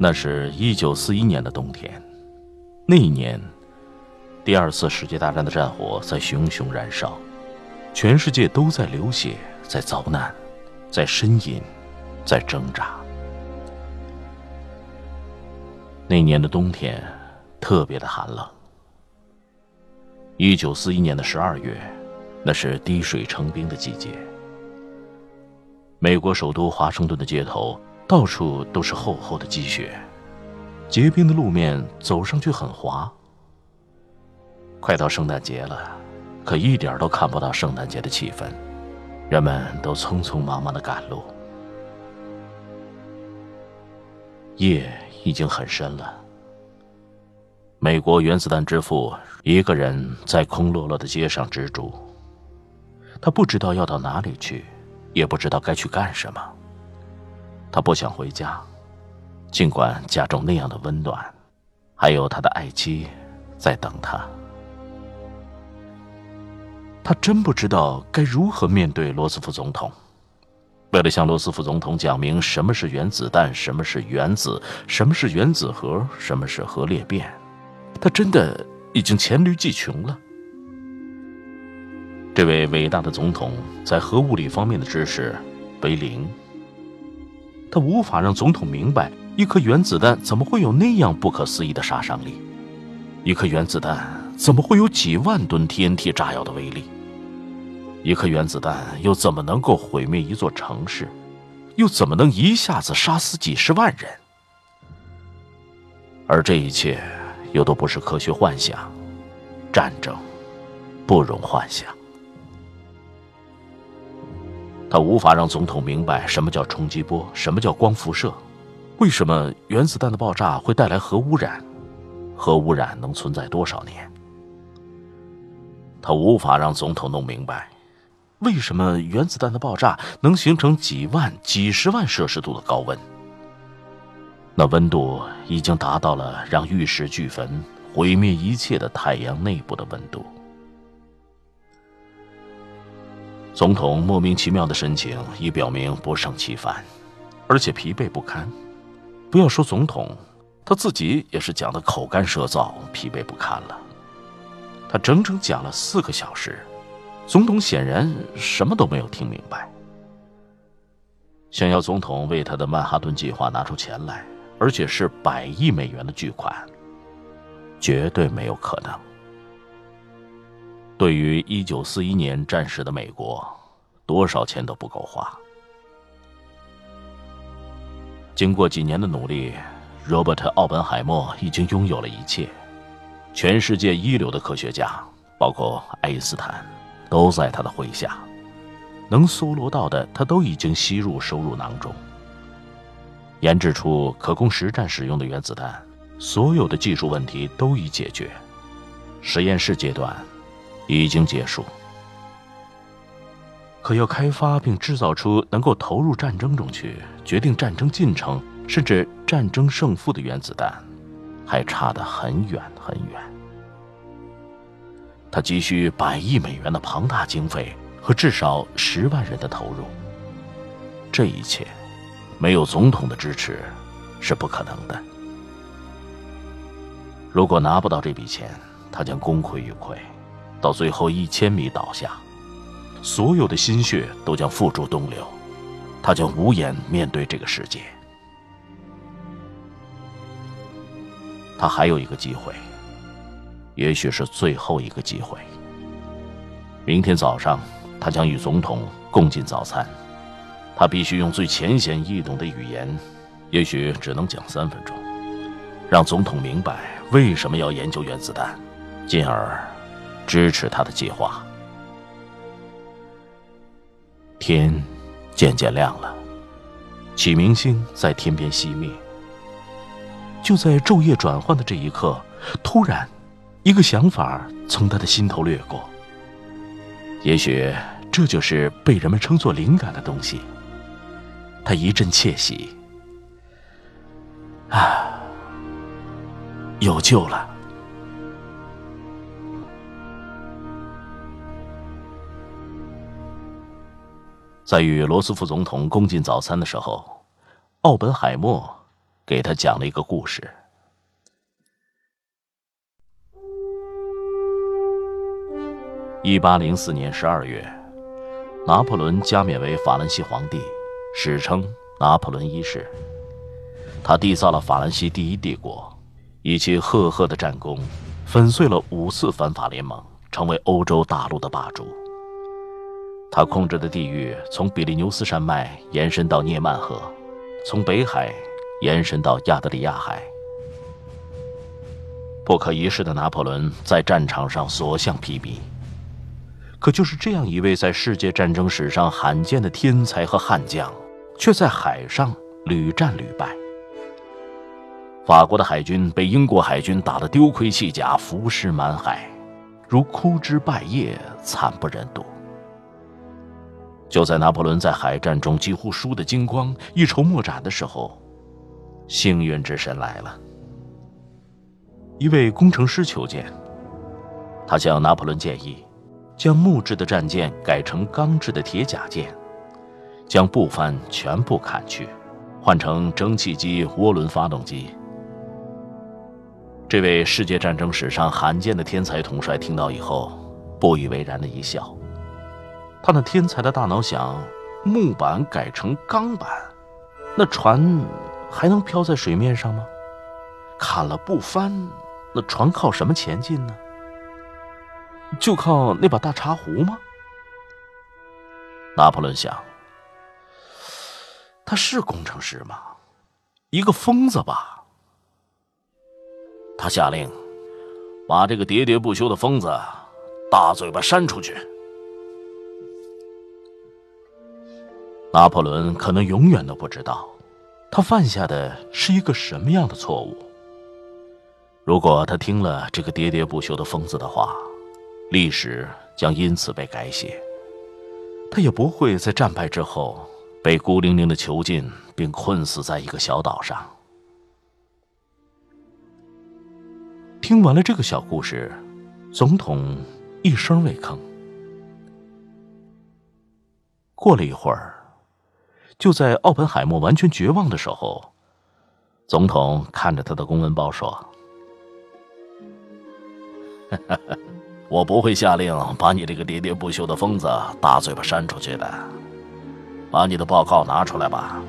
那是一九四一年的冬天，那一年，第二次世界大战的战火在熊熊燃烧，全世界都在流血，在遭难，在呻吟，在挣扎。那年的冬天特别的寒冷。一九四一年的十二月，那是滴水成冰的季节。美国首都华盛顿的街头。到处都是厚厚的积雪，结冰的路面走上去很滑。快到圣诞节了，可一点都看不到圣诞节的气氛，人们都匆匆忙忙的赶路。夜已经很深了。美国原子弹之父一个人在空落落的街上执着，他不知道要到哪里去，也不知道该去干什么。他不想回家，尽管家中那样的温暖，还有他的爱妻在等他。他真不知道该如何面对罗斯福总统。为了向罗斯福总统讲明什么是原子弹，什么是原子，什么是原子核，什么是核裂变，他真的已经黔驴技穷了。这位伟大的总统在核物理方面的知识为零。他无法让总统明白，一颗原子弹怎么会有那样不可思议的杀伤力？一颗原子弹怎么会有几万吨 TNT 炸药的威力？一颗原子弹又怎么能够毁灭一座城市？又怎么能一下子杀死几十万人？而这一切又都不是科学幻想，战争不容幻想。他无法让总统明白什么叫冲击波，什么叫光辐射，为什么原子弹的爆炸会带来核污染，核污染能存在多少年？他无法让总统弄明白，为什么原子弹的爆炸能形成几万、几十万摄氏度的高温？那温度已经达到了让玉石俱焚、毁灭一切的太阳内部的温度。总统莫名其妙的神情已表明不胜其烦，而且疲惫不堪。不要说总统，他自己也是讲的口干舌燥、疲惫不堪了。他整整讲了四个小时，总统显然什么都没有听明白。想要总统为他的曼哈顿计划拿出钱来，而且是百亿美元的巨款，绝对没有可能。对于一九四一年战时的美国，多少钱都不够花。经过几年的努力，Robert 奥本海默已经拥有了一切。全世界一流的科学家，包括爱因斯坦，都在他的麾下。能搜罗到的，他都已经吸入收入囊中。研制出可供实战使用的原子弹，所有的技术问题都已解决。实验室阶段。已经结束，可要开发并制造出能够投入战争中去、决定战争进程甚至战争胜负的原子弹，还差得很远很远。他急需百亿美元的庞大经费和至少十万人的投入。这一切，没有总统的支持是不可能的。如果拿不到这笔钱，他将功亏一篑。到最后一千米倒下，所有的心血都将付诸东流，他将无颜面对这个世界。他还有一个机会，也许是最后一个机会。明天早上，他将与总统共进早餐，他必须用最浅显易懂的语言，也许只能讲三分钟，让总统明白为什么要研究原子弹，进而。支持他的计划。天渐渐亮了，启明星在天边熄灭。就在昼夜转换的这一刻，突然，一个想法从他的心头掠过。也许这就是被人们称作灵感的东西。他一阵窃喜，啊，有救了！在与罗斯福总统共进早餐的时候，奥本海默。给他讲了一个故事。一八零四年十二月，拿破仑加冕为法兰西皇帝，史称拿破仑一世。他缔造了法兰西第一帝国，以其赫赫的战功，粉碎了五次反法联盟，成为欧洲大陆的霸主。他控制的地域从比利牛斯山脉延伸到涅曼河，从北海。延伸到亚得里亚海，不可一世的拿破仑在战场上所向披靡。可就是这样一位在世界战争史上罕见的天才和悍将，却在海上屡战屡败。法国的海军被英国海军打得丢盔弃甲、浮尸满海，如枯枝败叶，惨不忍睹。就在拿破仑在海战中几乎输得精光、一筹莫展的时候，幸运之神来了。一位工程师求见，他向拿破仑建议，将木质的战舰改成钢制的铁甲舰，将布帆全部砍去，换成蒸汽机涡轮发动机。这位世界战争史上罕见的天才统帅听到以后，不以为然的一笑。他那天才的大脑想：木板改成钢板，那船。还能漂在水面上吗？砍了不翻，那船靠什么前进呢？就靠那把大茶壶吗？拿破仑想，他是工程师吗？一个疯子吧。他下令，把这个喋喋不休的疯子大嘴巴扇出去。拿破仑可能永远都不知道。他犯下的是一个什么样的错误？如果他听了这个喋喋不休的疯子的话，历史将因此被改写。他也不会在战败之后被孤零零的囚禁，并困死在一个小岛上。听完了这个小故事，总统一声未吭。过了一会儿。就在奥本海默完全绝望的时候，总统看着他的公文包说：“ 我不会下令把你这个喋喋不休的疯子大嘴巴扇出去的，把你的报告拿出来吧。”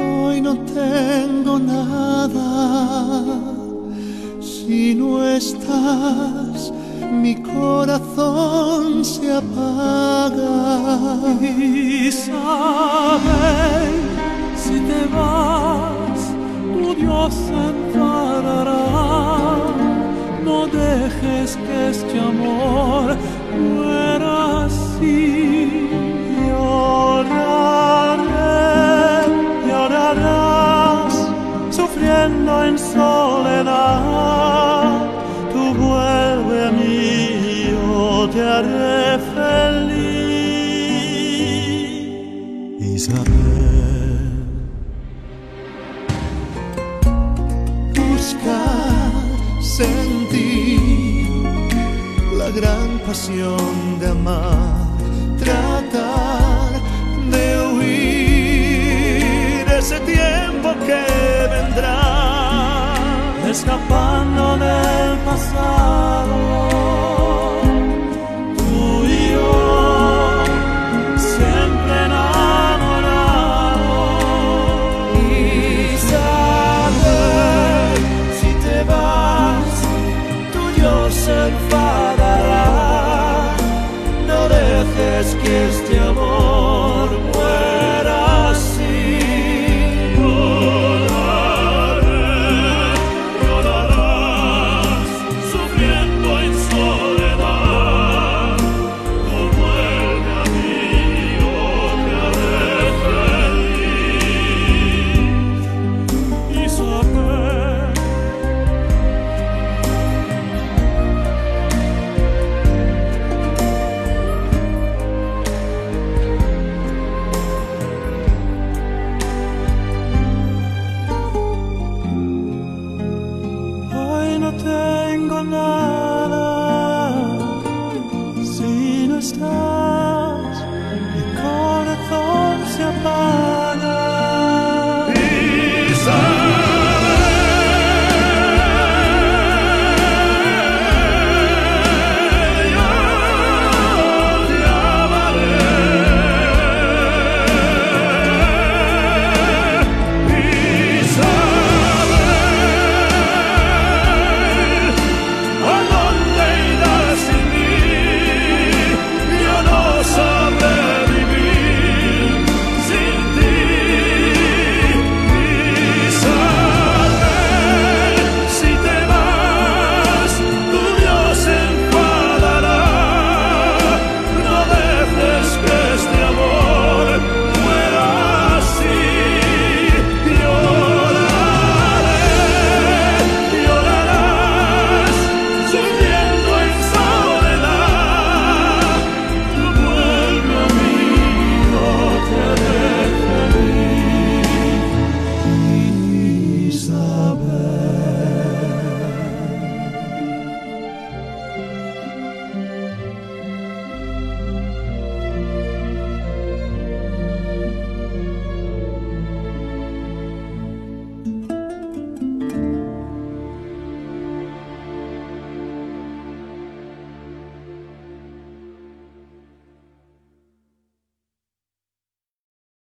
Hoy no tengo nada, si no estás, mi corazón se apaga. Y sabes, si te vas, tu Dios se enfadará. No dejes que este amor en soledad, tú vuelve a mí, yo te haré feliz. Isabel, buscar, sentir la gran pasión de amar, tratar de huir ese tiempo que escapando del pasado.